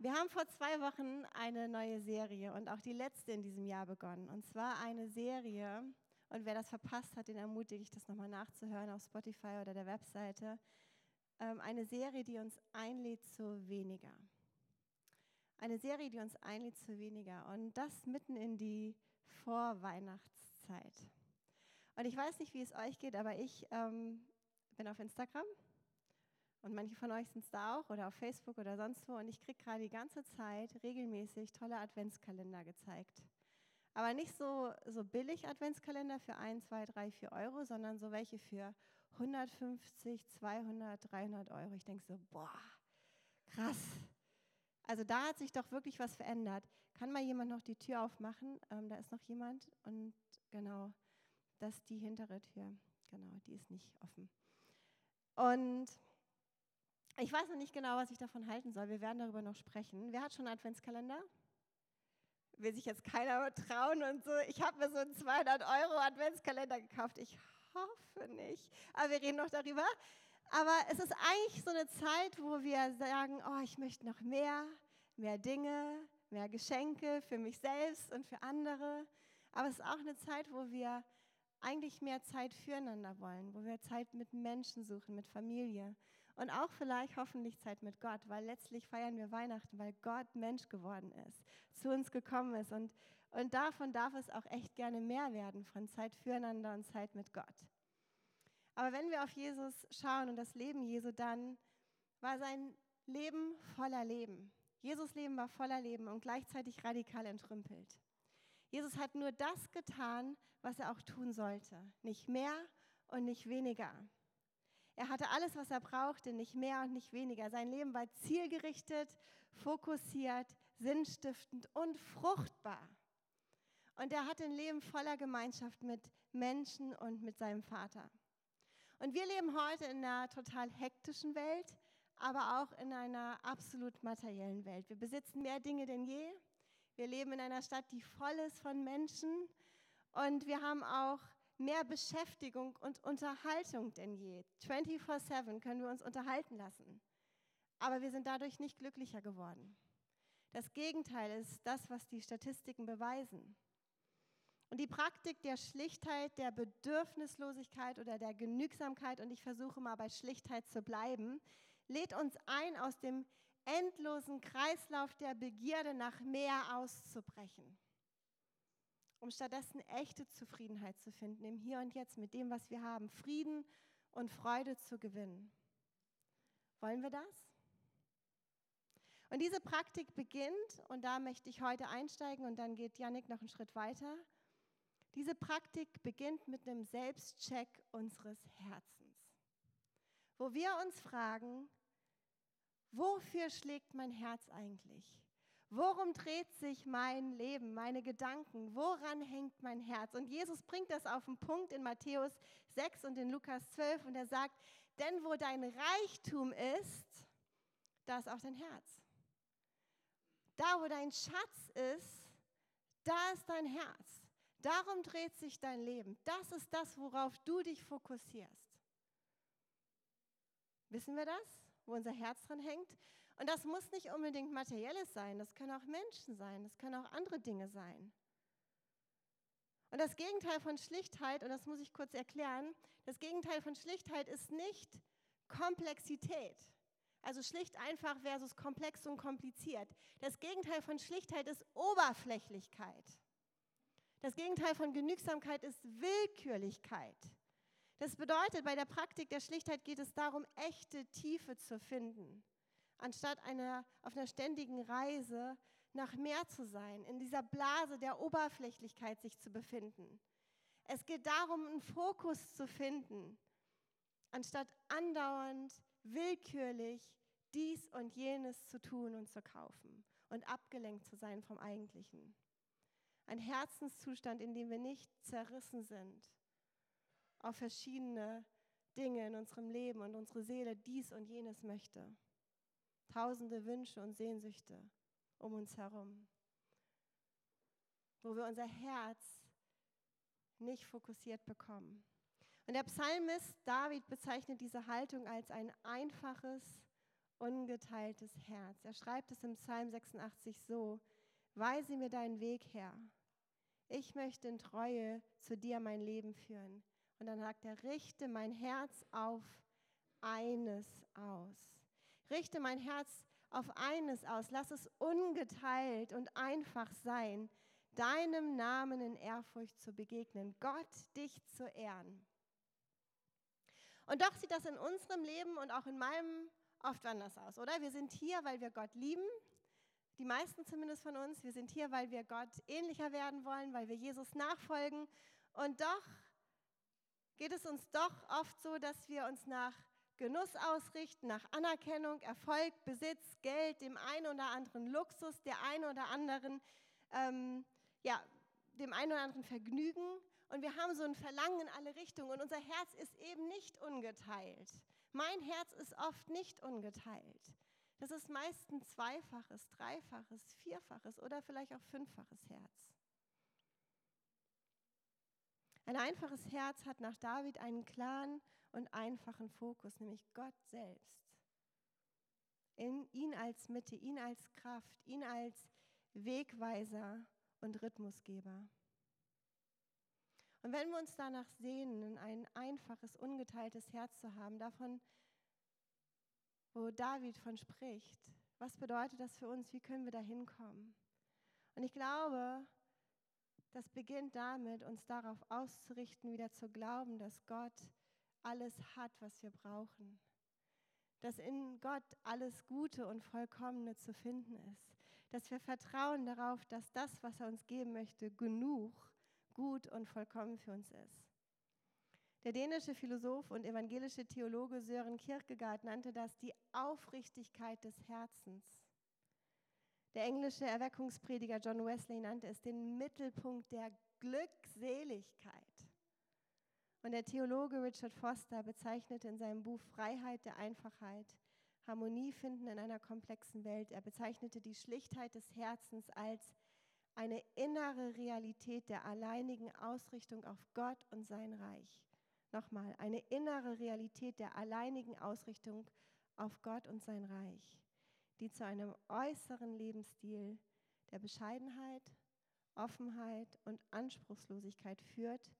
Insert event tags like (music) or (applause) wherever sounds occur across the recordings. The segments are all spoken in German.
Wir haben vor zwei Wochen eine neue Serie und auch die letzte in diesem Jahr begonnen. Und zwar eine Serie, und wer das verpasst hat, den ermutige ich, das nochmal nachzuhören auf Spotify oder der Webseite. Ähm, eine Serie, die uns einlädt zu weniger. Eine Serie, die uns einlädt zu weniger. Und das mitten in die Vorweihnachtszeit. Und ich weiß nicht, wie es euch geht, aber ich ähm, bin auf Instagram und manche von euch sind es da auch oder auf Facebook oder sonst wo. Und ich kriege gerade die ganze Zeit regelmäßig tolle Adventskalender gezeigt. Aber nicht so, so billig Adventskalender für 1, 2, 3, 4 Euro, sondern so welche für 150, 200, 300 Euro. Ich denke so, boah, krass. Also da hat sich doch wirklich was verändert. Kann mal jemand noch die Tür aufmachen? Ähm, da ist noch jemand. Und genau, das ist die hintere Tür. Genau, die ist nicht offen. Und ich weiß noch nicht genau, was ich davon halten soll. Wir werden darüber noch sprechen. Wer hat schon einen Adventskalender? Will sich jetzt keiner trauen und so. Ich habe mir so einen 200 Euro Adventskalender gekauft. Ich hoffe nicht. Aber wir reden noch darüber. Aber es ist eigentlich so eine Zeit, wo wir sagen, oh, ich möchte noch mehr, mehr Dinge, mehr Geschenke für mich selbst und für andere. Aber es ist auch eine Zeit, wo wir eigentlich mehr Zeit füreinander wollen, wo wir Zeit mit Menschen suchen, mit Familie. Und auch vielleicht hoffentlich Zeit mit Gott, weil letztlich feiern wir Weihnachten, weil Gott Mensch geworden ist, zu uns gekommen ist. Und, und davon darf es auch echt gerne mehr werden, von Zeit füreinander und Zeit mit Gott. Aber wenn wir auf Jesus schauen und das Leben Jesu, dann war sein Leben voller Leben. Jesus Leben war voller Leben und gleichzeitig radikal entrümpelt. Jesus hat nur das getan, was er auch tun sollte. Nicht mehr und nicht weniger. Er hatte alles, was er brauchte, nicht mehr und nicht weniger. Sein Leben war zielgerichtet, fokussiert, sinnstiftend und fruchtbar. Und er hatte ein Leben voller Gemeinschaft mit Menschen und mit seinem Vater. Und wir leben heute in einer total hektischen Welt, aber auch in einer absolut materiellen Welt. Wir besitzen mehr Dinge denn je. Wir leben in einer Stadt, die voll ist von Menschen. Und wir haben auch mehr Beschäftigung und Unterhaltung denn je. 24/7 können wir uns unterhalten lassen. Aber wir sind dadurch nicht glücklicher geworden. Das Gegenteil ist das, was die Statistiken beweisen. Und die Praktik der Schlichtheit, der Bedürfnislosigkeit oder der Genügsamkeit, und ich versuche mal bei Schlichtheit zu bleiben, lädt uns ein, aus dem endlosen Kreislauf der Begierde nach mehr auszubrechen um stattdessen echte Zufriedenheit zu finden im Hier und Jetzt mit dem, was wir haben, Frieden und Freude zu gewinnen. Wollen wir das? Und diese Praktik beginnt, und da möchte ich heute einsteigen und dann geht Yannick noch einen Schritt weiter. Diese Praktik beginnt mit einem Selbstcheck unseres Herzens, wo wir uns fragen, wofür schlägt mein Herz eigentlich? Worum dreht sich mein Leben, meine Gedanken? Woran hängt mein Herz? Und Jesus bringt das auf den Punkt in Matthäus 6 und in Lukas 12 und er sagt, denn wo dein Reichtum ist, da ist auch dein Herz. Da, wo dein Schatz ist, da ist dein Herz. Darum dreht sich dein Leben. Das ist das, worauf du dich fokussierst. Wissen wir das, wo unser Herz dran hängt? Und das muss nicht unbedingt materielles sein, das können auch Menschen sein, das können auch andere Dinge sein. Und das Gegenteil von Schlichtheit, und das muss ich kurz erklären, das Gegenteil von Schlichtheit ist nicht Komplexität. Also schlicht einfach versus komplex und kompliziert. Das Gegenteil von Schlichtheit ist Oberflächlichkeit. Das Gegenteil von Genügsamkeit ist Willkürlichkeit. Das bedeutet, bei der Praktik der Schlichtheit geht es darum, echte Tiefe zu finden anstatt einer, auf einer ständigen Reise nach mehr zu sein, in dieser Blase der Oberflächlichkeit sich zu befinden. Es geht darum, einen Fokus zu finden, anstatt andauernd willkürlich dies und jenes zu tun und zu kaufen und abgelenkt zu sein vom Eigentlichen. Ein Herzenszustand, in dem wir nicht zerrissen sind auf verschiedene Dinge in unserem Leben und unsere Seele dies und jenes möchte tausende Wünsche und Sehnsüchte um uns herum, wo wir unser Herz nicht fokussiert bekommen. Und der Psalmist David bezeichnet diese Haltung als ein einfaches ungeteiltes Herz. Er schreibt es im Psalm 86 so, weise mir deinen Weg her. Ich möchte in Treue zu dir mein Leben führen. Und dann sagt er, richte mein Herz auf eines aus. Richte mein Herz auf eines aus. Lass es ungeteilt und einfach sein, deinem Namen in Ehrfurcht zu begegnen, Gott dich zu ehren. Und doch sieht das in unserem Leben und auch in meinem oft anders aus, oder? Wir sind hier, weil wir Gott lieben, die meisten zumindest von uns. Wir sind hier, weil wir Gott ähnlicher werden wollen, weil wir Jesus nachfolgen. Und doch geht es uns doch oft so, dass wir uns nach Genuss ausrichten, nach Anerkennung, Erfolg, Besitz, Geld, dem einen oder anderen Luxus, der einen oder anderen, ähm, ja, dem einen oder anderen Vergnügen. Und wir haben so ein Verlangen in alle Richtungen. Und unser Herz ist eben nicht ungeteilt. Mein Herz ist oft nicht ungeteilt. Das ist meist ein zweifaches, dreifaches, vierfaches oder vielleicht auch fünffaches Herz. Ein einfaches Herz hat nach David einen klaren und einfachen Fokus, nämlich Gott selbst. In ihn als Mitte, ihn als Kraft, ihn als Wegweiser und Rhythmusgeber. Und wenn wir uns danach sehnen, ein einfaches, ungeteiltes Herz zu haben, davon, wo David von spricht, was bedeutet das für uns? Wie können wir da hinkommen? Und ich glaube, das beginnt damit, uns darauf auszurichten, wieder zu glauben, dass Gott alles hat, was wir brauchen. Dass in Gott alles Gute und Vollkommene zu finden ist. Dass wir vertrauen darauf, dass das, was er uns geben möchte, genug, gut und vollkommen für uns ist. Der dänische Philosoph und evangelische Theologe Sören Kierkegaard nannte das die Aufrichtigkeit des Herzens. Der englische Erweckungsprediger John Wesley nannte es den Mittelpunkt der Glückseligkeit. Und der Theologe Richard Foster bezeichnete in seinem Buch Freiheit der Einfachheit Harmonie finden in einer komplexen Welt. Er bezeichnete die Schlichtheit des Herzens als eine innere Realität der alleinigen Ausrichtung auf Gott und sein Reich. Nochmal, eine innere Realität der alleinigen Ausrichtung auf Gott und sein Reich, die zu einem äußeren Lebensstil der Bescheidenheit, Offenheit und Anspruchslosigkeit führt,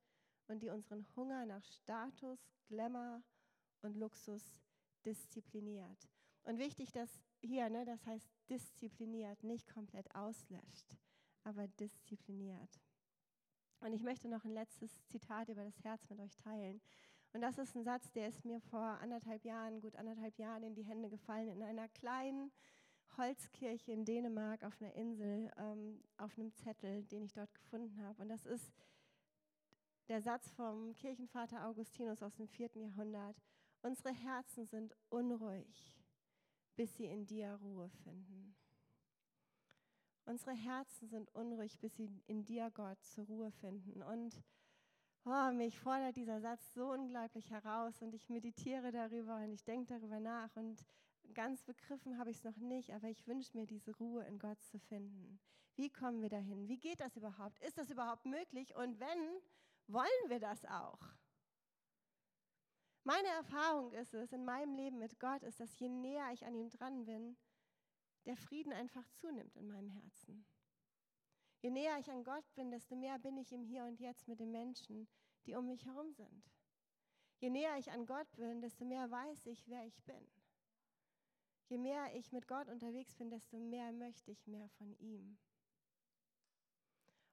und die unseren Hunger nach Status, Glamour und Luxus diszipliniert. Und wichtig, dass hier, ne, das heißt diszipliniert, nicht komplett auslöscht, aber diszipliniert. Und ich möchte noch ein letztes Zitat über das Herz mit euch teilen. Und das ist ein Satz, der ist mir vor anderthalb Jahren, gut anderthalb Jahren in die Hände gefallen, in einer kleinen Holzkirche in Dänemark auf einer Insel, ähm, auf einem Zettel, den ich dort gefunden habe. Und das ist der Satz vom Kirchenvater Augustinus aus dem vierten Jahrhundert. Unsere Herzen sind unruhig, bis sie in dir Ruhe finden. Unsere Herzen sind unruhig, bis sie in dir, Gott, zur Ruhe finden. Und oh, mich fordert dieser Satz so unglaublich heraus und ich meditiere darüber und ich denke darüber nach und ganz begriffen habe ich es noch nicht, aber ich wünsche mir diese Ruhe in Gott zu finden. Wie kommen wir dahin? Wie geht das überhaupt? Ist das überhaupt möglich? Und wenn, wollen wir das auch? Meine Erfahrung ist es in meinem Leben mit Gott, ist, dass je näher ich an ihm dran bin, der Frieden einfach zunimmt in meinem Herzen. Je näher ich an Gott bin, desto mehr bin ich im Hier und Jetzt mit den Menschen, die um mich herum sind. Je näher ich an Gott bin, desto mehr weiß ich, wer ich bin. Je mehr ich mit Gott unterwegs bin, desto mehr möchte ich mehr von ihm.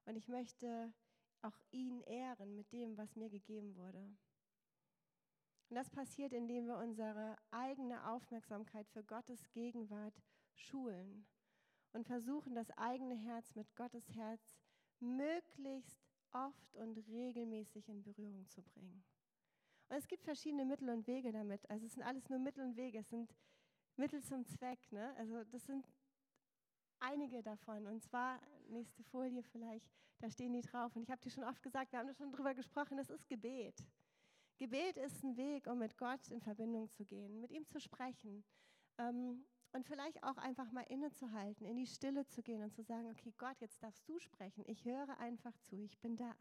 Und ich möchte auch ihn ehren mit dem, was mir gegeben wurde. Und das passiert, indem wir unsere eigene Aufmerksamkeit für Gottes Gegenwart schulen und versuchen, das eigene Herz mit Gottes Herz möglichst oft und regelmäßig in Berührung zu bringen. Und es gibt verschiedene Mittel und Wege damit. Also es sind alles nur Mittel und Wege, es sind Mittel zum Zweck. Ne? Also das sind einige davon. Und zwar, nächste Folie vielleicht, da stehen die drauf. Und ich habe dir schon oft gesagt, wir haben schon drüber gesprochen, das ist Gebet. Gebet ist ein Weg, um mit Gott in Verbindung zu gehen, mit ihm zu sprechen. Ähm, und vielleicht auch einfach mal innezuhalten, in die Stille zu gehen und zu sagen, okay Gott, jetzt darfst du sprechen. Ich höre einfach zu, ich bin da.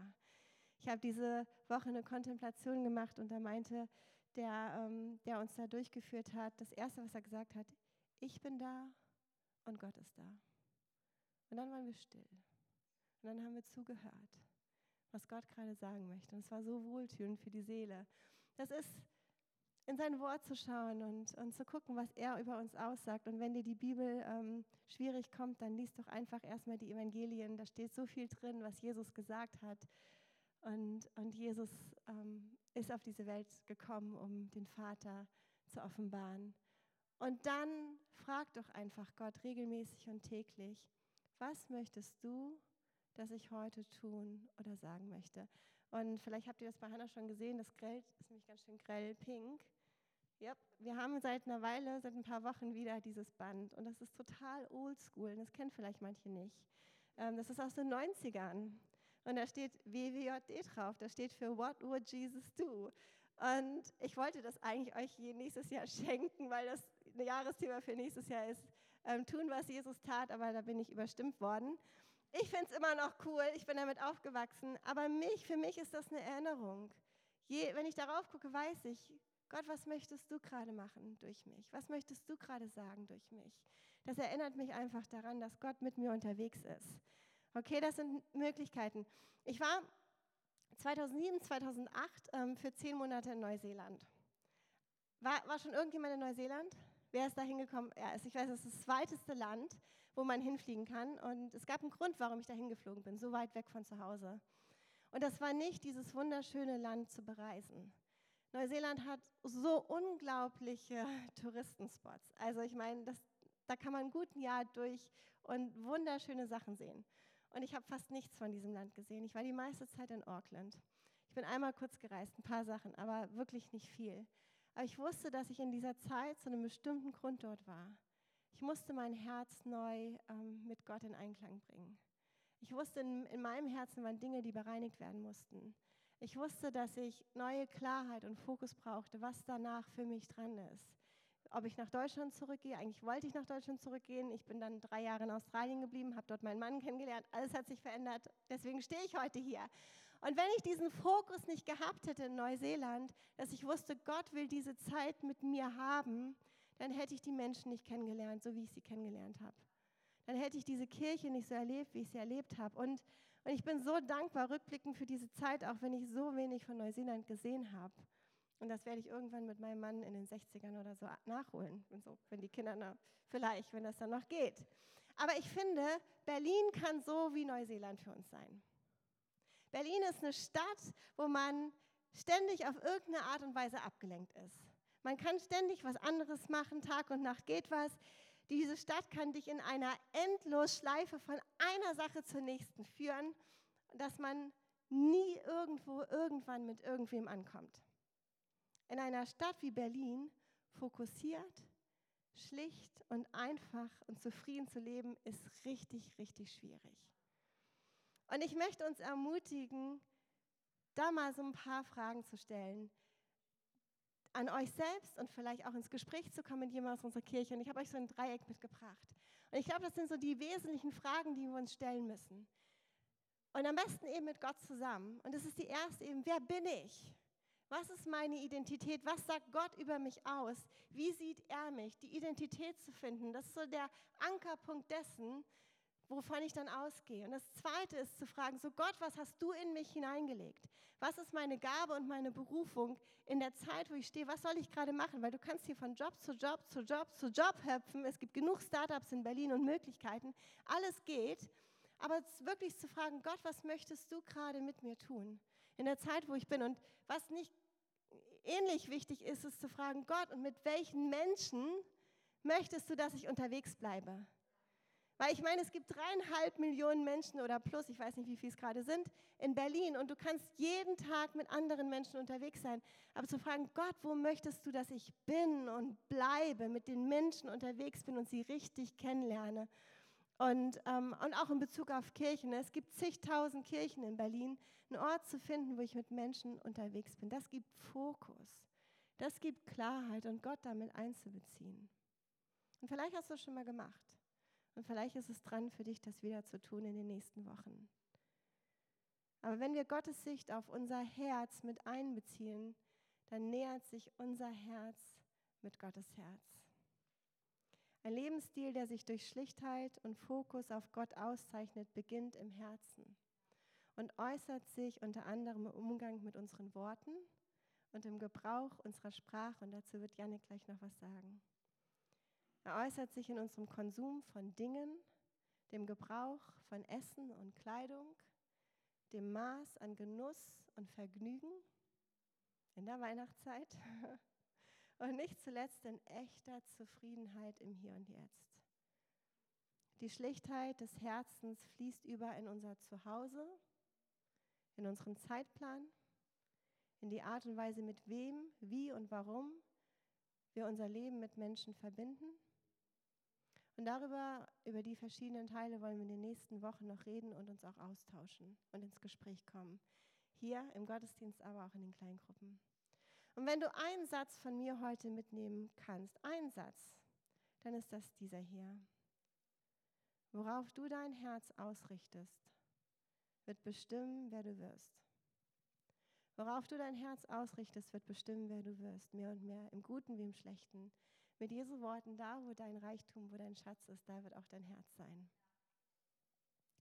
Ich habe diese Woche eine Kontemplation gemacht und da meinte der, ähm, der uns da durchgeführt hat, das Erste, was er gesagt hat, ich bin da und Gott ist da. Und dann waren wir still. Und dann haben wir zugehört, was Gott gerade sagen möchte. Und es war so wohltönend für die Seele. Das ist in sein Wort zu schauen und, und zu gucken, was er über uns aussagt. Und wenn dir die Bibel ähm, schwierig kommt, dann liest doch einfach erstmal die Evangelien. Da steht so viel drin, was Jesus gesagt hat. Und, und Jesus ähm, ist auf diese Welt gekommen, um den Vater zu offenbaren. Und dann frag doch einfach Gott regelmäßig und täglich, was möchtest du, dass ich heute tun oder sagen möchte? Und vielleicht habt ihr das bei Hannah schon gesehen, das Grell ist nämlich ganz schön grell pink. Yep. Wir haben seit einer Weile, seit ein paar Wochen wieder dieses Band und das ist total oldschool und das kennen vielleicht manche nicht. Ähm, das ist aus den 90ern und da steht WWJD drauf, das steht für What Would Jesus Do? Und ich wollte das eigentlich euch nächstes Jahr (laughs) schenken, weil das ein Jahresthema für nächstes Jahr ist, ähm, tun, was Jesus tat, aber da bin ich überstimmt worden. Ich finde es immer noch cool, ich bin damit aufgewachsen, aber mich, für mich ist das eine Erinnerung. Je, wenn ich darauf gucke, weiß ich, Gott, was möchtest du gerade machen durch mich? Was möchtest du gerade sagen durch mich? Das erinnert mich einfach daran, dass Gott mit mir unterwegs ist. Okay, das sind Möglichkeiten. Ich war 2007, 2008 ähm, für zehn Monate in Neuseeland. War, war schon irgendjemand in Neuseeland? Wer ist da hingekommen? Ja, also ich weiß, es ist das zweiteste Land, wo man hinfliegen kann. Und es gab einen Grund, warum ich da hingeflogen bin, so weit weg von zu Hause. Und das war nicht, dieses wunderschöne Land zu bereisen. Neuseeland hat so unglaubliche (laughs) Touristenspots. Also ich meine, das, da kann man ein gutes Jahr durch und wunderschöne Sachen sehen. Und ich habe fast nichts von diesem Land gesehen. Ich war die meiste Zeit in Auckland. Ich bin einmal kurz gereist, ein paar Sachen, aber wirklich nicht viel. Aber ich wusste, dass ich in dieser Zeit zu einem bestimmten Grund dort war. Ich musste mein Herz neu ähm, mit Gott in Einklang bringen. Ich wusste, in, in meinem Herzen waren Dinge, die bereinigt werden mussten. Ich wusste, dass ich neue Klarheit und Fokus brauchte, was danach für mich dran ist. Ob ich nach Deutschland zurückgehe, eigentlich wollte ich nach Deutschland zurückgehen. Ich bin dann drei Jahre in Australien geblieben, habe dort meinen Mann kennengelernt. Alles hat sich verändert. Deswegen stehe ich heute hier. Und wenn ich diesen Fokus nicht gehabt hätte in Neuseeland, dass ich wusste, Gott will diese Zeit mit mir haben, dann hätte ich die Menschen nicht kennengelernt, so wie ich sie kennengelernt habe. Dann hätte ich diese Kirche nicht so erlebt, wie ich sie erlebt habe. Und und ich bin so dankbar rückblickend für diese Zeit, auch wenn ich so wenig von Neuseeland gesehen habe. Und das werde ich irgendwann mit meinem Mann in den 60ern oder so nachholen. Und so, wenn die Kinder noch, vielleicht, wenn das dann noch geht. Aber ich finde, Berlin kann so wie Neuseeland für uns sein. Berlin ist eine Stadt, wo man ständig auf irgendeine Art und Weise abgelenkt ist. Man kann ständig was anderes machen, Tag und Nacht geht was. Diese Stadt kann dich in einer Endlosschleife von einer Sache zur nächsten führen, dass man nie irgendwo irgendwann mit irgendwem ankommt. In einer Stadt wie Berlin fokussiert, schlicht und einfach und zufrieden zu leben, ist richtig, richtig schwierig. Und ich möchte uns ermutigen, da mal so ein paar Fragen zu stellen an euch selbst und vielleicht auch ins Gespräch zu kommen mit jemandem aus unserer Kirche. Und ich habe euch so ein Dreieck mitgebracht. Und ich glaube, das sind so die wesentlichen Fragen, die wir uns stellen müssen. Und am besten eben mit Gott zusammen. Und das ist die erste eben, wer bin ich? Was ist meine Identität? Was sagt Gott über mich aus? Wie sieht er mich? Die Identität zu finden, das ist so der Ankerpunkt dessen, wovon ich dann ausgehe. Und das Zweite ist zu fragen, so Gott, was hast du in mich hineingelegt? Was ist meine Gabe und meine Berufung in der Zeit, wo ich stehe? Was soll ich gerade machen? Weil du kannst hier von Job zu Job zu Job zu Job hüpfen. Es gibt genug Startups in Berlin und Möglichkeiten. Alles geht. Aber wirklich zu fragen, Gott, was möchtest du gerade mit mir tun? In der Zeit, wo ich bin. Und was nicht ähnlich wichtig ist, ist zu fragen, Gott, und mit welchen Menschen möchtest du, dass ich unterwegs bleibe? Weil ich meine, es gibt dreieinhalb Millionen Menschen oder plus, ich weiß nicht, wie viel es gerade sind, in Berlin und du kannst jeden Tag mit anderen Menschen unterwegs sein. Aber zu fragen, Gott, wo möchtest du, dass ich bin und bleibe, mit den Menschen unterwegs bin und sie richtig kennenlerne? Und, ähm, und auch in Bezug auf Kirchen. Es gibt zigtausend Kirchen in Berlin. Einen Ort zu finden, wo ich mit Menschen unterwegs bin, das gibt Fokus. Das gibt Klarheit und Gott damit einzubeziehen. Und vielleicht hast du es schon mal gemacht. Und vielleicht ist es dran für dich, das wieder zu tun in den nächsten Wochen. Aber wenn wir Gottes Sicht auf unser Herz mit einbeziehen, dann nähert sich unser Herz mit Gottes Herz. Ein Lebensstil, der sich durch Schlichtheit und Fokus auf Gott auszeichnet, beginnt im Herzen und äußert sich unter anderem im Umgang mit unseren Worten und im Gebrauch unserer Sprache. Und dazu wird Janik gleich noch was sagen. Er äußert sich in unserem Konsum von Dingen, dem Gebrauch von Essen und Kleidung, dem Maß an Genuss und Vergnügen in der Weihnachtszeit (laughs) und nicht zuletzt in echter Zufriedenheit im Hier und Jetzt. Die Schlichtheit des Herzens fließt über in unser Zuhause, in unseren Zeitplan, in die Art und Weise, mit wem, wie und warum wir unser Leben mit Menschen verbinden. Und darüber, über die verschiedenen Teile wollen wir in den nächsten Wochen noch reden und uns auch austauschen und ins Gespräch kommen. Hier im Gottesdienst, aber auch in den Kleingruppen. Und wenn du einen Satz von mir heute mitnehmen kannst, einen Satz, dann ist das dieser hier. Worauf du dein Herz ausrichtest, wird bestimmen, wer du wirst. Worauf du dein Herz ausrichtest, wird bestimmen, wer du wirst, mehr und mehr, im Guten wie im Schlechten. Mit Jesu Worten, da wo dein Reichtum, wo dein Schatz ist, da wird auch dein Herz sein.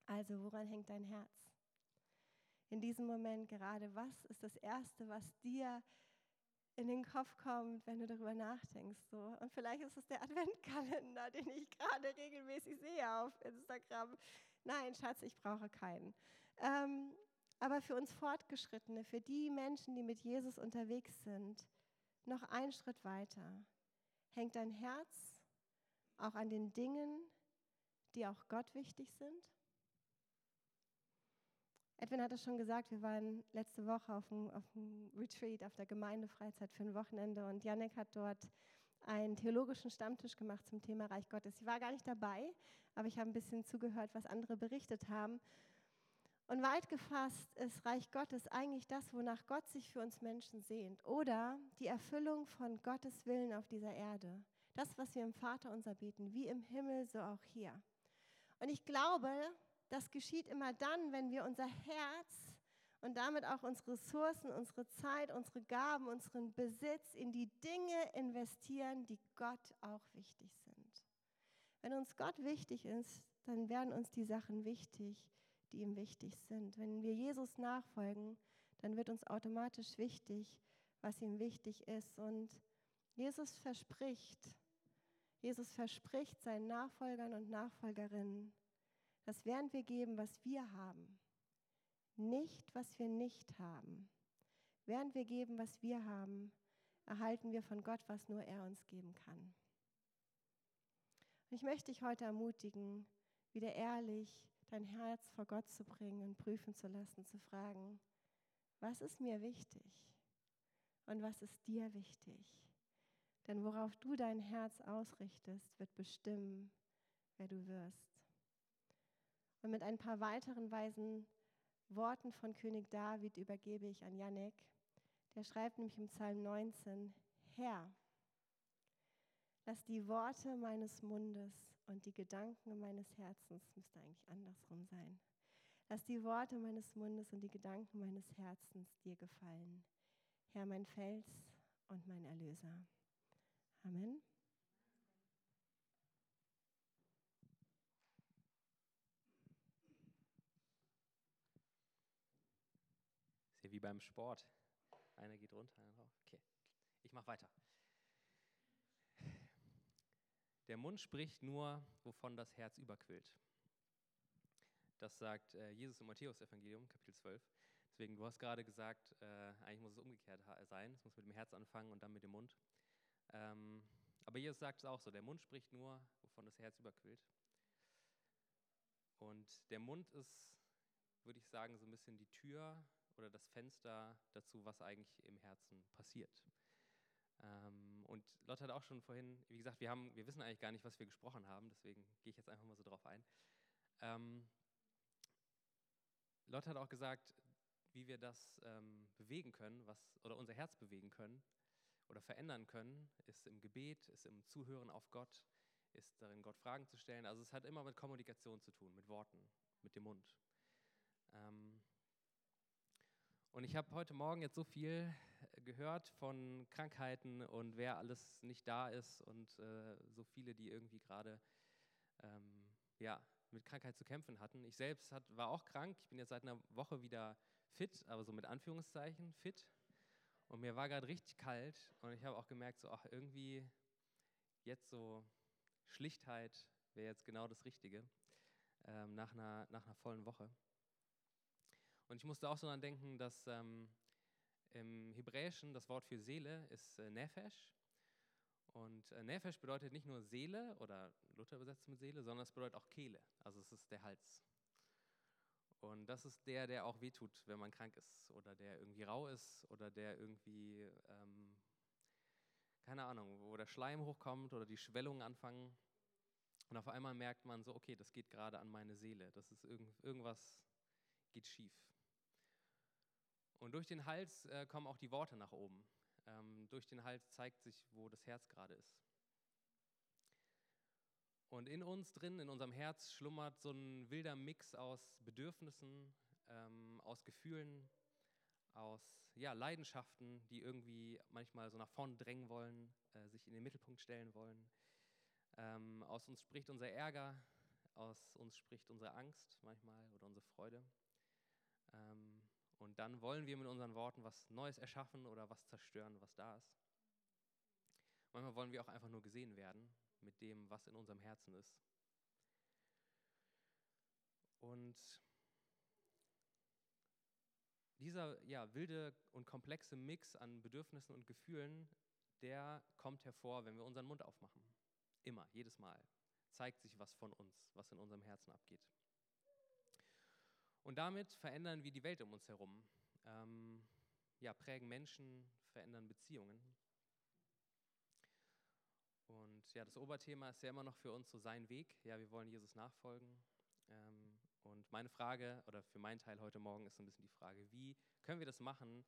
Also, woran hängt dein Herz? In diesem Moment gerade, was ist das Erste, was dir in den Kopf kommt, wenn du darüber nachdenkst. So. Und vielleicht ist es der Adventkalender, (laughs) den ich gerade regelmäßig sehe auf Instagram. Nein, Schatz, ich brauche keinen. Ähm, aber für uns Fortgeschrittene, für die Menschen, die mit Jesus unterwegs sind, noch einen Schritt weiter. Hängt dein Herz auch an den Dingen, die auch Gott wichtig sind? Edwin hat es schon gesagt, wir waren letzte Woche auf einem, auf einem Retreat, auf der Gemeindefreizeit für ein Wochenende und Janek hat dort einen theologischen Stammtisch gemacht zum Thema Reich Gottes. Ich war gar nicht dabei, aber ich habe ein bisschen zugehört, was andere berichtet haben. Und weit gefasst ist Reich Gottes eigentlich das, wonach Gott sich für uns Menschen sehnt oder die Erfüllung von Gottes Willen auf dieser Erde. Das, was wir im Vater unser beten, wie im Himmel, so auch hier. Und ich glaube, das geschieht immer dann, wenn wir unser Herz und damit auch unsere Ressourcen, unsere Zeit, unsere Gaben, unseren Besitz in die Dinge investieren, die Gott auch wichtig sind. Wenn uns Gott wichtig ist, dann werden uns die Sachen wichtig, die ihm wichtig sind. Wenn wir Jesus nachfolgen, dann wird uns automatisch wichtig, was ihm wichtig ist. Und Jesus verspricht, Jesus verspricht seinen Nachfolgern und Nachfolgerinnen, das werden wir geben, was wir haben, nicht was wir nicht haben. Während wir geben, was wir haben, erhalten wir von Gott, was nur er uns geben kann. Und ich möchte dich heute ermutigen, wieder ehrlich dein Herz vor Gott zu bringen und prüfen zu lassen, zu fragen, was ist mir wichtig und was ist dir wichtig? Denn worauf du dein Herz ausrichtest, wird bestimmen, wer du wirst. Und mit ein paar weiteren weisen Worten von König David übergebe ich an Janek. Der schreibt nämlich im Psalm 19, Herr, lass die Worte meines Mundes und die Gedanken meines Herzens, müsste eigentlich andersrum sein, lass die Worte meines Mundes und die Gedanken meines Herzens dir gefallen. Herr, mein Fels und mein Erlöser. Amen. wie beim Sport. Einer geht runter, einer drauf. Okay, ich mache weiter. Der Mund spricht nur, wovon das Herz überquillt. Das sagt äh, Jesus im Matthäus-Evangelium, Kapitel 12. Deswegen, du hast gerade gesagt, äh, eigentlich muss es umgekehrt sein. Es muss mit dem Herz anfangen und dann mit dem Mund. Ähm, aber Jesus sagt es auch so: Der Mund spricht nur, wovon das Herz überquillt. Und der Mund ist, würde ich sagen, so ein bisschen die Tür oder das Fenster dazu, was eigentlich im Herzen passiert. Ähm, und Lotte hat auch schon vorhin, wie gesagt, wir, haben, wir wissen eigentlich gar nicht, was wir gesprochen haben, deswegen gehe ich jetzt einfach mal so drauf ein. Ähm, Lotte hat auch gesagt, wie wir das ähm, bewegen können, was, oder unser Herz bewegen können oder verändern können, ist im Gebet, ist im Zuhören auf Gott, ist darin, Gott Fragen zu stellen. Also es hat immer mit Kommunikation zu tun, mit Worten, mit dem Mund. Ähm, Und ich habe heute Morgen jetzt so viel gehört von Krankheiten und wer alles nicht da ist und äh, so viele, die irgendwie gerade ähm, ja, mit Krankheit zu kämpfen hatten. Ich selbst hat, war auch krank. Ich bin jetzt seit einer Woche wieder fit, aber so mit Anführungszeichen fit. Und mir war gerade richtig kalt und ich habe auch gemerkt, so, ach, irgendwie jetzt so Schlichtheit wäre jetzt genau das Richtige ähm, nach, einer, nach einer vollen Woche. Und ich musste auch so daran denken, dass ähm, im Hebräischen das Wort für Seele ist äh, Nefesh. Und äh, Nefesh bedeutet nicht nur Seele oder Luther übersetzt mit Seele, sondern es bedeutet auch Kehle. Also es ist der Hals. Und das ist der, der auch wehtut, wenn man krank ist oder der irgendwie rau ist oder der irgendwie, ähm, keine Ahnung, wo der Schleim hochkommt oder die Schwellungen anfangen. Und auf einmal merkt man so, okay, das geht gerade an meine Seele. Das ist irgend, irgendwas geht schief. Und durch den Hals äh, kommen auch die Worte nach oben. Ähm, durch den Hals zeigt sich, wo das Herz gerade ist. Und in uns drin, in unserem Herz, schlummert so ein wilder Mix aus Bedürfnissen, ähm, aus Gefühlen, aus ja, Leidenschaften, die irgendwie manchmal so nach vorne drängen wollen, äh, sich in den Mittelpunkt stellen wollen. Ähm, aus uns spricht unser Ärger, aus uns spricht unsere Angst manchmal oder unsere Freude. Ähm, und dann wollen wir mit unseren Worten was Neues erschaffen oder was zerstören, was da ist. Manchmal wollen wir auch einfach nur gesehen werden mit dem, was in unserem Herzen ist. Und dieser ja, wilde und komplexe Mix an Bedürfnissen und Gefühlen, der kommt hervor, wenn wir unseren Mund aufmachen. Immer, jedes Mal zeigt sich was von uns, was in unserem Herzen abgeht. Und damit verändern wir die Welt um uns herum. Ähm, ja, prägen Menschen, verändern Beziehungen. Und ja, das Oberthema ist ja immer noch für uns so sein Weg. Ja, wir wollen Jesus nachfolgen. Ähm, und meine Frage, oder für meinen Teil heute Morgen, ist so ein bisschen die Frage, wie können wir das machen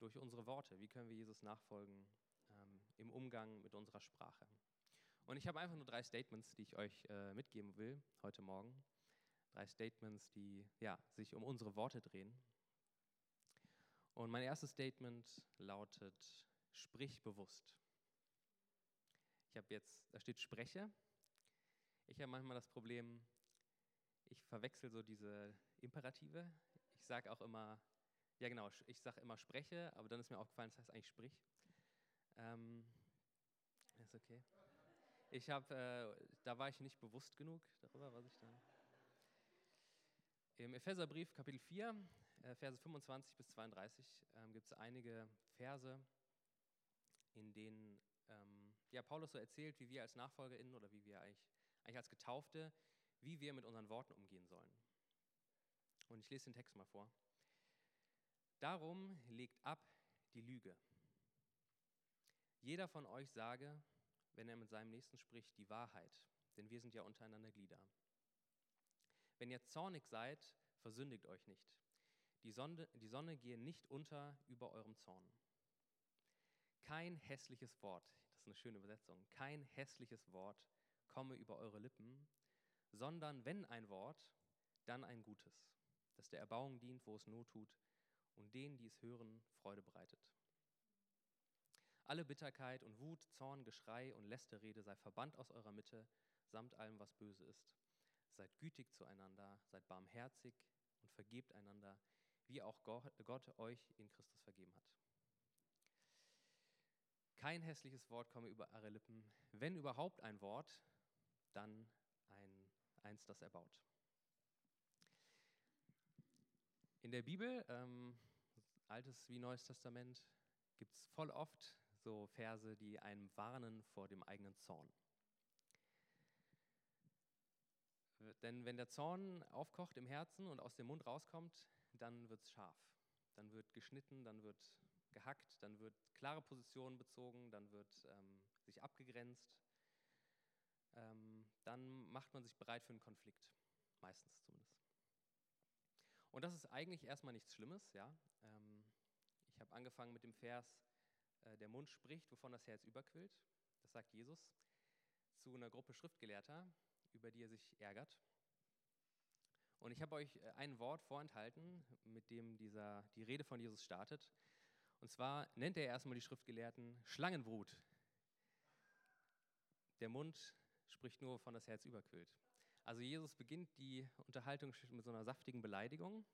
durch unsere Worte? Wie können wir Jesus nachfolgen ähm, im Umgang mit unserer Sprache? Und ich habe einfach nur drei Statements, die ich euch äh, mitgeben will heute Morgen drei Statements, die ja, sich um unsere Worte drehen. Und mein erstes Statement lautet, sprich bewusst. Ich habe jetzt, da steht spreche. Ich habe manchmal das Problem, ich verwechsel so diese Imperative. Ich sage auch immer, ja genau, ich sage immer spreche, aber dann ist mir aufgefallen, das heißt eigentlich sprich. Ähm, ist okay. Ich habe, äh, da war ich nicht bewusst genug darüber, was ich da. Im Epheserbrief Kapitel 4, äh, Verse 25 bis 32 ähm, gibt es einige Verse, in denen ähm, ja, Paulus so erzählt, wie wir als NachfolgerInnen oder wie wir eigentlich, eigentlich als Getaufte, wie wir mit unseren Worten umgehen sollen. Und ich lese den Text mal vor. Darum legt ab die Lüge. Jeder von euch sage, wenn er mit seinem Nächsten spricht, die Wahrheit, denn wir sind ja untereinander Glieder. Wenn ihr zornig seid, versündigt euch nicht. Die Sonne, die Sonne gehe nicht unter über eurem Zorn. Kein hässliches Wort, das ist eine schöne Übersetzung, kein hässliches Wort komme über eure Lippen, sondern wenn ein Wort, dann ein gutes, das der Erbauung dient, wo es Not tut und denen, die es hören, Freude bereitet. Alle Bitterkeit und Wut, Zorn, Geschrei und Lästerrede sei verbannt aus eurer Mitte, samt allem, was böse ist. Seid gütig zueinander, seid barmherzig und vergebt einander, wie auch Gott euch in Christus vergeben hat. Kein hässliches Wort komme über eure Lippen. Wenn überhaupt ein Wort, dann ein, eins, das erbaut. In der Bibel, ähm, Altes wie Neues Testament, gibt es voll oft so Verse, die einem warnen vor dem eigenen Zorn. Denn wenn der Zorn aufkocht im Herzen und aus dem Mund rauskommt, dann wird es scharf. Dann wird geschnitten, dann wird gehackt, dann wird klare Position bezogen, dann wird ähm, sich abgegrenzt. Ähm, dann macht man sich bereit für einen Konflikt, meistens zumindest. Und das ist eigentlich erstmal nichts Schlimmes. Ja? Ähm, ich habe angefangen mit dem Vers, äh, der Mund spricht, wovon das Herz überquillt. Das sagt Jesus zu einer Gruppe Schriftgelehrter, über die er sich ärgert. Und ich habe euch äh, ein Wort vorenthalten, mit dem dieser, die Rede von Jesus startet. Und zwar nennt er erstmal die Schriftgelehrten Schlangenbrut. Der Mund spricht nur, wovon das Herz überquillt. Also Jesus beginnt die Unterhaltung mit so einer saftigen Beleidigung.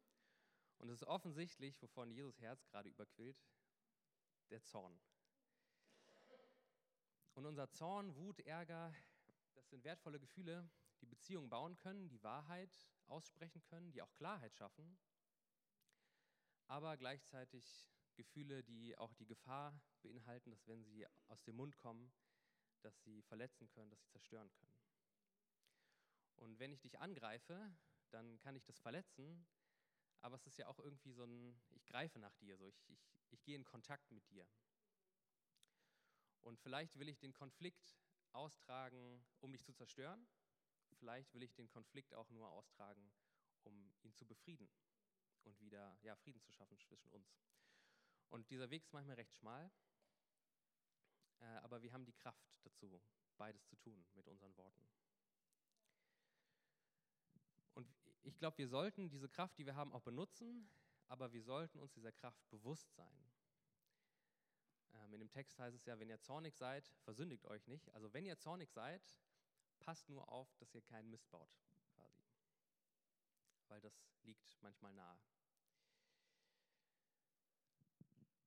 Und es ist offensichtlich, wovon Jesus Herz gerade überquillt, der Zorn. Und unser Zorn, Wut, Ärger, das sind wertvolle Gefühle, die Beziehungen bauen können, die Wahrheit aussprechen können, die auch Klarheit schaffen, aber gleichzeitig Gefühle, die auch die Gefahr beinhalten, dass wenn sie aus dem Mund kommen, dass sie verletzen können, dass sie zerstören können. Und wenn ich dich angreife, dann kann ich das verletzen, aber es ist ja auch irgendwie so ein, ich greife nach dir, so ich, ich, ich gehe in Kontakt mit dir. Und vielleicht will ich den Konflikt austragen, um dich zu zerstören. Vielleicht will ich den Konflikt auch nur austragen, um ihn zu befrieden und wieder ja, Frieden zu schaffen zwischen uns. Und dieser Weg ist manchmal recht schmal, äh, aber wir haben die Kraft dazu, beides zu tun mit unseren Worten. Und ich glaube, wir sollten diese Kraft, die wir haben, auch benutzen, aber wir sollten uns dieser Kraft bewusst sein. Ähm, in dem Text heißt es ja, wenn ihr zornig seid, versündigt euch nicht. Also wenn ihr zornig seid, passt nur auf, dass ihr keinen Mist baut, quasi. Weil das liegt manchmal nahe.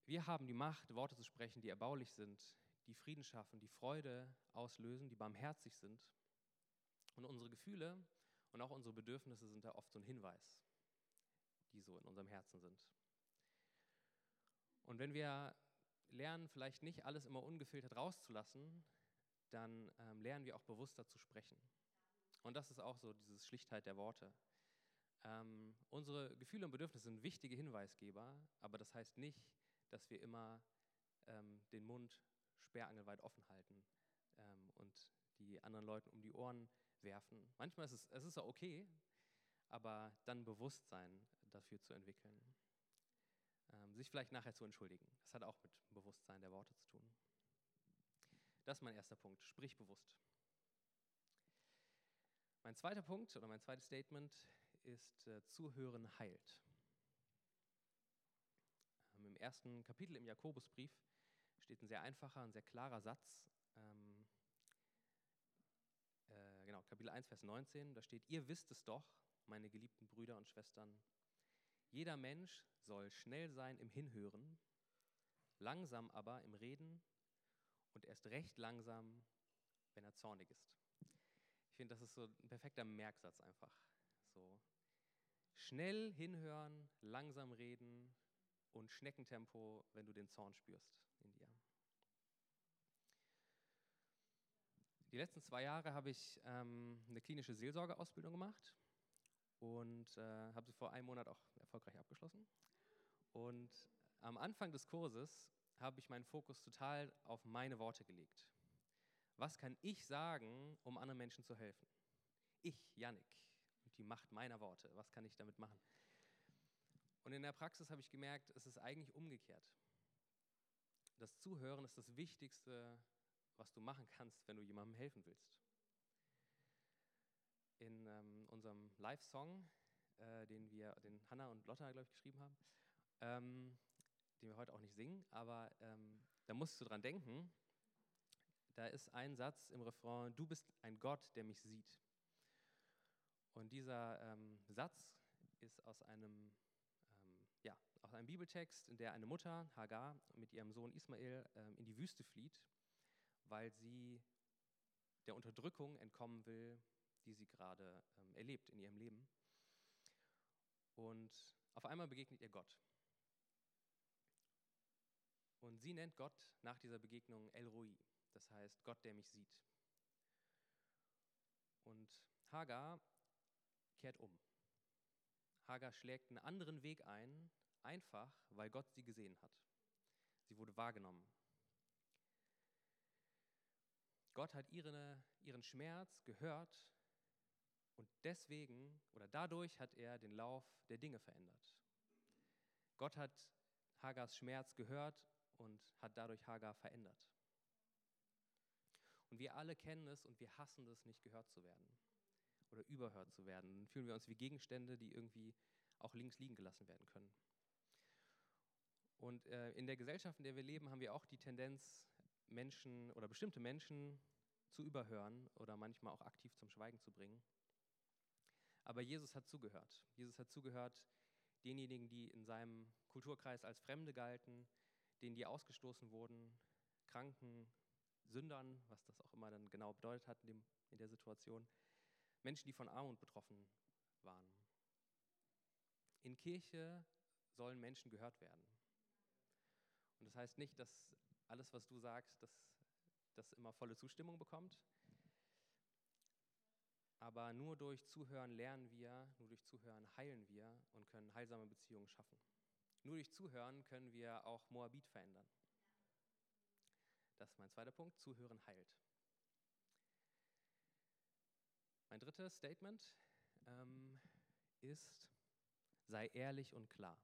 Wir haben die Macht, Worte zu sprechen, die erbaulich sind, die Frieden schaffen, die Freude auslösen, die barmherzig sind. Und unsere Gefühle und auch unsere Bedürfnisse sind da oft so ein Hinweis, die so in unserem Herzen sind. Und wenn wir lernen, vielleicht nicht alles immer ungefiltert rauszulassen, dann ähm, lernen wir auch bewusster zu sprechen. Und das ist auch so diese Schlichtheit der Worte. Ähm, unsere Gefühle und Bedürfnisse sind wichtige Hinweisgeber, aber das heißt nicht, dass wir immer ähm, den Mund sperrangelweit offen halten ähm, und die anderen Leuten um die Ohren werfen. Manchmal ist es, es ist auch okay, aber dann Bewusstsein dafür zu entwickeln. Ähm, sich vielleicht nachher zu entschuldigen. Das hat auch mit Bewusstsein der Worte zu tun. Das ist mein erster Punkt. Sprich bewusst. Mein zweiter Punkt oder mein zweites Statement ist, äh, Zuhören heilt. Ähm, Im ersten Kapitel im Jakobusbrief steht ein sehr einfacher, ein sehr klarer Satz. Ähm, äh, genau, Kapitel 1, Vers 19, da steht, ihr wisst es doch, meine geliebten Brüder und Schwestern, jeder Mensch soll schnell sein im Hinhören, langsam aber im Reden und erst recht langsam, wenn er zornig ist. Ich finde, das ist so ein perfekter Merksatz einfach. So schnell hinhören, langsam reden und Schneckentempo, wenn du den Zorn spürst in dir. Die letzten zwei Jahre habe ich ähm, eine klinische Seelsorgeausbildung gemacht und äh, habe sie vor einem Monat auch erfolgreich abgeschlossen. Und am Anfang des Kurses habe ich meinen Fokus total auf meine Worte gelegt. Was kann ich sagen, um anderen Menschen zu helfen? Ich, Yannick, und die Macht meiner Worte, was kann ich damit machen? Und in der Praxis habe ich gemerkt, es ist eigentlich umgekehrt. Das Zuhören ist das Wichtigste, was du machen kannst, wenn du jemandem helfen willst in ähm, unserem Live-Song, äh, den wir, den Hannah und Lotta, glaube ich, geschrieben haben, ähm, den wir heute auch nicht singen, aber ähm, da musst du dran denken. Da ist ein Satz im Refrain: Du bist ein Gott, der mich sieht. Und dieser ähm, Satz ist aus einem, ähm, ja, aus einem Bibeltext, in der eine Mutter, Hagar, mit ihrem Sohn Ismael ähm, in die Wüste flieht, weil sie der Unterdrückung entkommen will, die sie gerade ähm, erlebt in ihrem Leben. Und auf einmal begegnet ihr Gott. Und sie nennt Gott nach dieser Begegnung El Roi, das heißt Gott, der mich sieht. Und Hagar kehrt um. Hagar schlägt einen anderen Weg ein, einfach weil Gott sie gesehen hat. Sie wurde wahrgenommen. Gott hat ihre, ihren Schmerz gehört und deswegen oder dadurch hat er den Lauf der Dinge verändert. Gott hat Hagars Schmerz gehört und hat dadurch Hagar verändert. Und wir alle kennen es und wir hassen es, nicht gehört zu werden. oder überhört zu werden. Dann fühlen wir uns wie Gegenstände, die irgendwie auch links liegen gelassen werden können. Und äh, in der Gesellschaft, in der wir leben, haben wir auch die Tendenz, Menschen oder bestimmte Menschen zu überhören oder manchmal auch aktiv zum Schweigen zu bringen. Aber Jesus hat zugehört. Jesus hat zugehört denjenigen, die in seinem Kulturkreis als Fremde galten, denen, die ausgestoßen wurden, Kranken, Sündern, was das auch immer dann genau bedeutet hat in, dem, in der Situation, Menschen, die von Armut betroffen waren. In Kirche sollen Menschen gehört werden. Und das heißt nicht, dass alles, was du sagst, dass das immer volle Zustimmung bekommt. Aber nur durch Zuhören lernen wir, nur durch Zuhören heilen wir und können heilsame Beziehungen schaffen. Nur durch Zuhören können wir auch Moabit verändern. Das ist mein zweiter Punkt. Zuhören heilt. Mein drittes Statement ähm, ist, sei ehrlich und klar.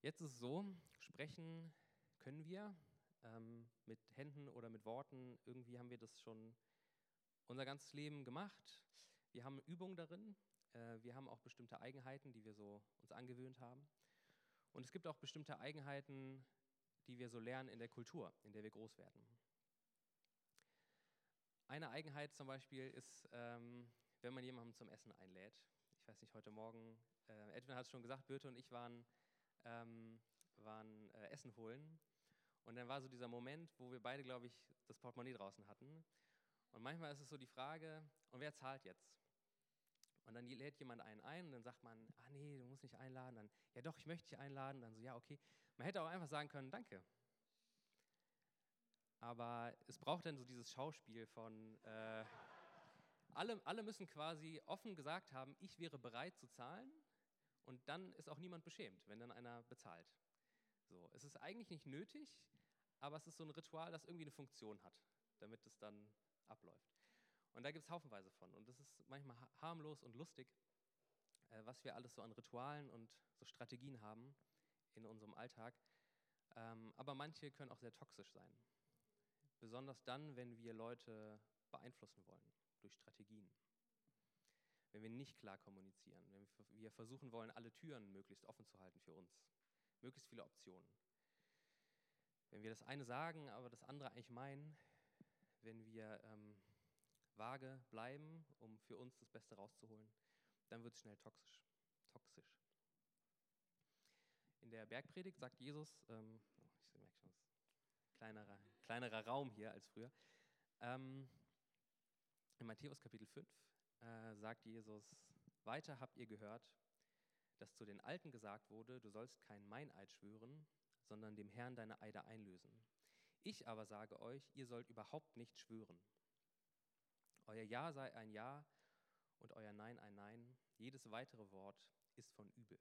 Jetzt ist es so, sprechen können wir ähm, mit Händen oder mit Worten. Irgendwie haben wir das schon unser ganzes Leben gemacht. Wir haben Übungen darin. Äh, wir haben auch bestimmte Eigenheiten, die wir so uns angewöhnt haben. Und es gibt auch bestimmte Eigenheiten, die wir so lernen in der Kultur, in der wir groß werden. Eine Eigenheit zum Beispiel ist, ähm, wenn man jemanden zum Essen einlädt. Ich weiß nicht, heute Morgen, äh, Edwin hat es schon gesagt, Birte und ich waren ähm, waren äh, Essen holen. Und dann war so dieser Moment, wo wir beide, glaube ich, das Portemonnaie draußen hatten. Und manchmal ist es so die Frage, und wer zahlt jetzt? Und dann lädt jemand einen ein und dann sagt man, ah nee, du musst nicht einladen. Dann, ja doch, ich möchte dich einladen. Dann so, ja, okay. Man hätte auch einfach sagen können, danke. Aber es braucht dann so dieses Schauspiel von, äh, alle, alle müssen quasi offen gesagt haben, ich wäre bereit zu zahlen. Und dann ist auch niemand beschämt, wenn dann einer bezahlt. So, es ist eigentlich nicht nötig, aber es ist so ein Ritual, das irgendwie eine Funktion hat, damit es dann abläuft. Und da gibt es haufenweise von. Und das ist manchmal harmlos und lustig, äh, was wir alles so an Ritualen und so Strategien haben in unserem Alltag. Ähm, aber manche können auch sehr toxisch sein. Besonders dann, wenn wir Leute beeinflussen wollen durch Strategien wenn wir nicht klar kommunizieren, wenn wir versuchen wollen, alle Türen möglichst offen zu halten für uns, möglichst viele Optionen. Wenn wir das eine sagen, aber das andere eigentlich meinen, wenn wir ähm, vage bleiben, um für uns das Beste rauszuholen, dann wird es schnell toxisch. toxisch. In der Bergpredigt sagt Jesus, ähm, oh, ich merke schon, kleinerer, kleinerer Raum hier als früher, ähm, in Matthäus Kapitel 5, äh, sagt Jesus, weiter habt ihr gehört, dass zu den Alten gesagt wurde, du sollst kein Meineid schwören, sondern dem Herrn deine Eide einlösen. Ich aber sage euch, ihr sollt überhaupt nicht schwören. Euer Ja sei ein Ja und euer Nein ein Nein. Jedes weitere Wort ist von übel.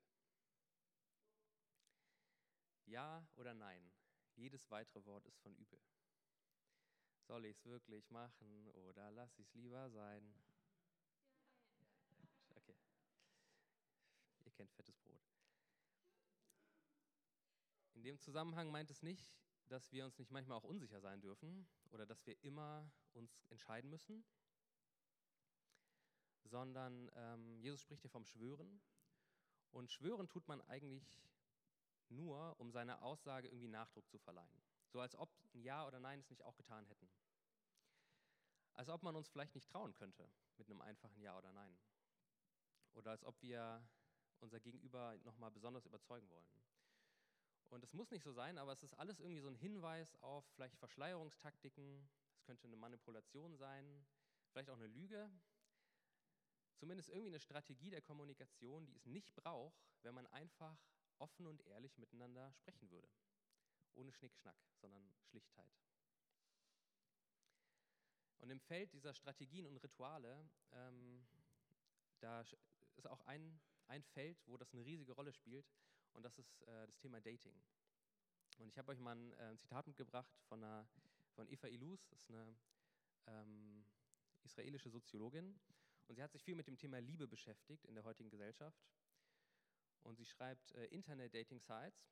Ja oder Nein, jedes weitere Wort ist von übel. Soll ich es wirklich machen oder lass ich es lieber sein? Kennt fettes Brot. In dem Zusammenhang meint es nicht, dass wir uns nicht manchmal auch unsicher sein dürfen oder dass wir immer uns entscheiden müssen, sondern ähm, Jesus spricht hier vom Schwören. Und schwören tut man eigentlich nur, um seiner Aussage irgendwie Nachdruck zu verleihen. So als ob ein Ja oder Nein es nicht auch getan hätten. Als ob man uns vielleicht nicht trauen könnte mit einem einfachen Ja oder Nein. Oder als ob wir unser Gegenüber nochmal besonders überzeugen wollen. Und es muss nicht so sein, aber es ist alles irgendwie so ein Hinweis auf vielleicht Verschleierungstaktiken. Es könnte eine Manipulation sein, vielleicht auch eine Lüge. Zumindest irgendwie eine Strategie der Kommunikation, die es nicht braucht, wenn man einfach offen und ehrlich miteinander sprechen würde. Ohne Schnickschnack, sondern Schlichtheit. Und im Feld dieser Strategien und Rituale, ähm, da ist auch ein ein Feld, wo das eine riesige Rolle spielt, und das ist äh, das Thema Dating. Und ich habe euch mal ein, äh, Zitat mitgebracht von, einer, von Eva Ilus, das ist eine ähm, israelische Soziologin. Und sie hat sich viel mit dem Thema Liebe beschäftigt in der heutigen Gesellschaft. Und sie schreibt äh, Internet-Dating-Sites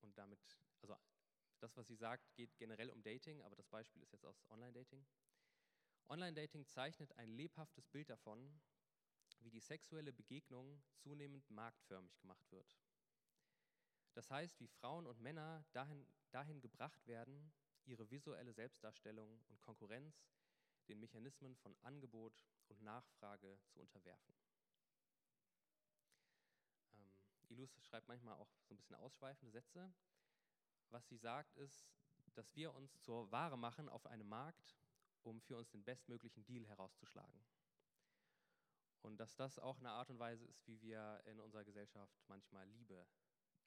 und damit, also Das, was sie sagt, geht generell um Dating, aber das Beispiel ist jetzt aus Online-Dating. Online-Dating zeichnet ein lebhaftes Bild davon, wie die sexuelle Begegnung zunehmend marktförmig gemacht wird. Das heißt, wie Frauen und Männer dahin, dahin gebracht werden, ihre visuelle Selbstdarstellung und Konkurrenz den Mechanismen von Angebot und Nachfrage zu unterwerfen. Ähm, Ilus schreibt manchmal auch so ein bisschen ausschweifende Sätze. Was sie sagt, ist, dass wir uns zur Ware machen auf einem Markt, um für uns den bestmöglichen Deal herauszuschlagen. Und dass das auch eine Art und Weise ist, wie wir in unserer Gesellschaft manchmal Liebe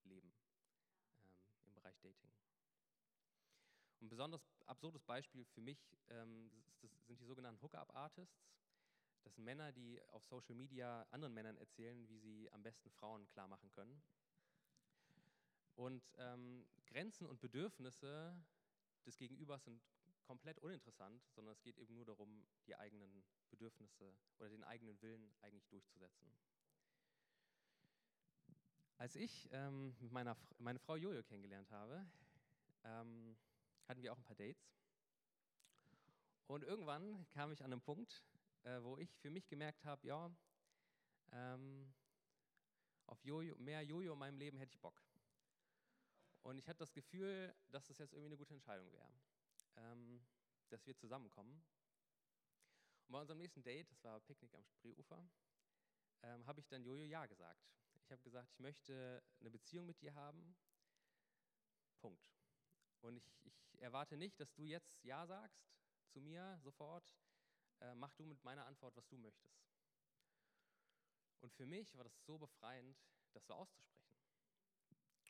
leben ähm, im Bereich Dating. Ein besonders absurdes Beispiel für mich ähm, sind die sogenannten Hookup-Artists. Das sind Männer, die auf Social Media anderen Männern erzählen, wie sie am besten Frauen klar machen können. Und ähm, Grenzen und Bedürfnisse des Gegenübers sind komplett uninteressant, sondern es geht eben nur darum, die eigenen Bedürfnisse oder den eigenen Willen eigentlich durchzusetzen. Als ich ähm, meiner, meine Frau Jojo kennengelernt habe, ähm, hatten wir auch ein paar Dates. Und irgendwann kam ich an einen Punkt, äh, wo ich für mich gemerkt habe, ja, ähm, auf Jojo, mehr Jojo in meinem Leben hätte ich Bock. Und ich hatte das Gefühl, dass das jetzt irgendwie eine gute Entscheidung wäre dass wir zusammenkommen. Und bei unserem nächsten Date, das war Picknick am Spreeufer, ähm, habe ich dann Jojo Ja gesagt. Ich habe gesagt, ich möchte eine Beziehung mit dir haben. Punkt. Und ich, ich erwarte nicht, dass du jetzt Ja sagst zu mir sofort. Äh, mach du mit meiner Antwort, was du möchtest. Und für mich war das so befreiend, das so auszusprechen.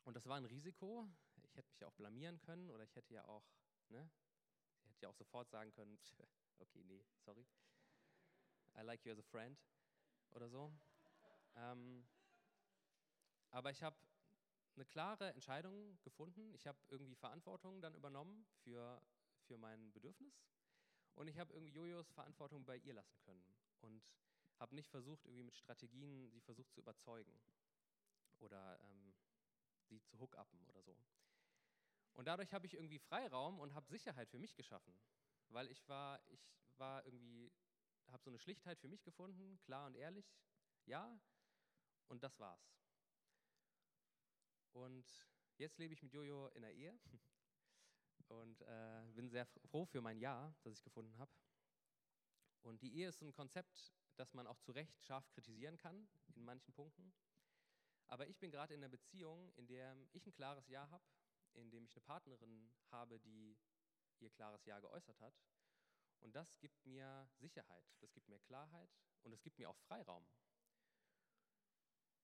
Und das war ein Risiko. Ich hätte mich ja auch blamieren können oder ich hätte ja auch ne, hätte ja auch sofort sagen können, (laughs) okay, nee, sorry. I like you as a friend oder so. Ähm, aber ich habe eine klare Entscheidung gefunden. Ich habe irgendwie Verantwortung dann übernommen für, für mein Bedürfnis. Und ich habe irgendwie Jojos Verantwortung bei ihr lassen können. Und habe nicht versucht, irgendwie mit Strategien sie versucht zu überzeugen. Oder ähm, sie zu hookuppen oder so. Und dadurch habe ich irgendwie Freiraum und habe Sicherheit für mich geschaffen, weil ich war, ich war irgendwie, habe so eine Schlichtheit für mich gefunden, klar und ehrlich, ja, und das war's. Und jetzt lebe ich mit Jojo in der Ehe (laughs) und äh, bin sehr froh für mein Ja, das ich gefunden habe. Und die Ehe ist ein Konzept, das man auch zu Recht scharf kritisieren kann in manchen Punkten. Aber ich bin gerade in einer Beziehung, in der ich ein klares Ja habe in dem ich eine Partnerin habe, die ihr klares Ja geäußert hat. Und das gibt mir Sicherheit, das gibt mir Klarheit und es gibt mir auch Freiraum.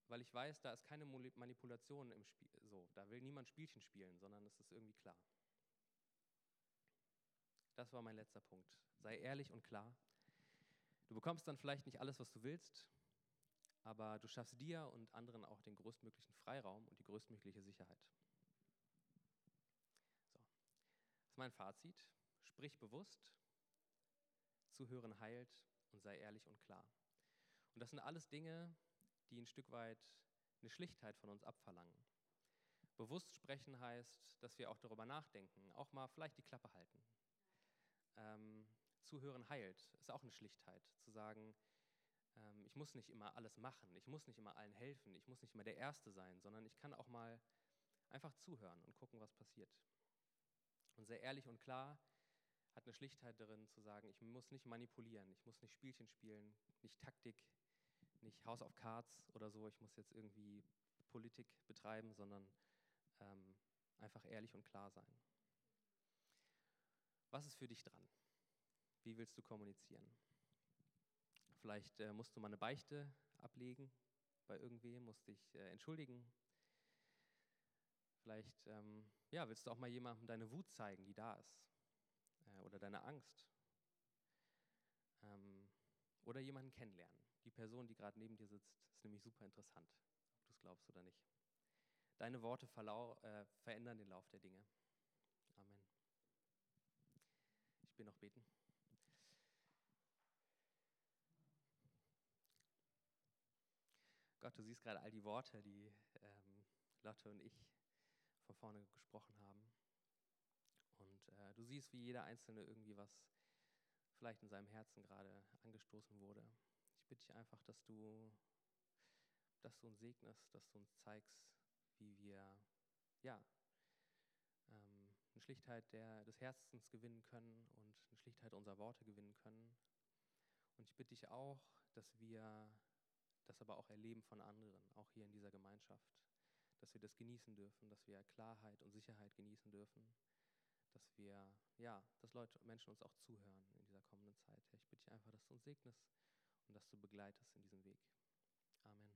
Weil ich weiß, da ist keine Manipulation im Spiel. So, da will niemand Spielchen spielen, sondern es ist irgendwie klar. Das war mein letzter Punkt. Sei ehrlich und klar. Du bekommst dann vielleicht nicht alles, was du willst, aber du schaffst dir und anderen auch den größtmöglichen Freiraum und die größtmögliche Sicherheit ist mein Fazit. Sprich bewusst, zuhören heilt und sei ehrlich und klar. Und das sind alles Dinge, die ein Stück weit eine Schlichtheit von uns abverlangen. Bewusst sprechen heißt, dass wir auch darüber nachdenken, auch mal vielleicht die Klappe halten. Ähm, zuhören heilt ist auch eine Schlichtheit, zu sagen, ähm, ich muss nicht immer alles machen, ich muss nicht immer allen helfen, ich muss nicht immer der Erste sein, sondern ich kann auch mal einfach zuhören und gucken, was passiert. Und sehr ehrlich und klar hat eine Schlichtheit darin zu sagen, ich muss nicht manipulieren, ich muss nicht Spielchen spielen, nicht Taktik, nicht House of Cards oder so, ich muss jetzt irgendwie Politik betreiben, sondern ähm, einfach ehrlich und klar sein. Was ist für dich dran? Wie willst du kommunizieren? Vielleicht äh, musst du mal eine Beichte ablegen bei irgendwem, musst dich äh, entschuldigen, Vielleicht ähm, ja, willst du auch mal jemandem deine Wut zeigen, die da ist. Äh, oder deine Angst. Ähm, oder jemanden kennenlernen. Die Person, die gerade neben dir sitzt, ist nämlich super interessant, ob du es glaubst oder nicht. Deine Worte äh, verändern den Lauf der Dinge. Amen. Ich will noch beten. Gott, du siehst gerade all die Worte, die ähm, Lotte und ich von vorne gesprochen haben. Und äh, du siehst, wie jeder Einzelne irgendwie was vielleicht in seinem Herzen gerade angestoßen wurde. Ich bitte dich einfach, dass du, dass du uns segnest, dass du uns zeigst, wie wir ja, ähm, eine Schlichtheit der, des Herzens gewinnen können und eine Schlichtheit unserer Worte gewinnen können. Und ich bitte dich auch, dass wir das aber auch erleben von anderen, auch hier in dieser Gemeinschaft, dass wir das genießen dürfen, dass wir Klarheit und Sicherheit genießen dürfen, dass wir, ja, dass Leute, Menschen uns auch zuhören in dieser kommenden Zeit. Ich bitte dich einfach, dass du uns segnest und dass du begleitest in diesem Weg. Amen.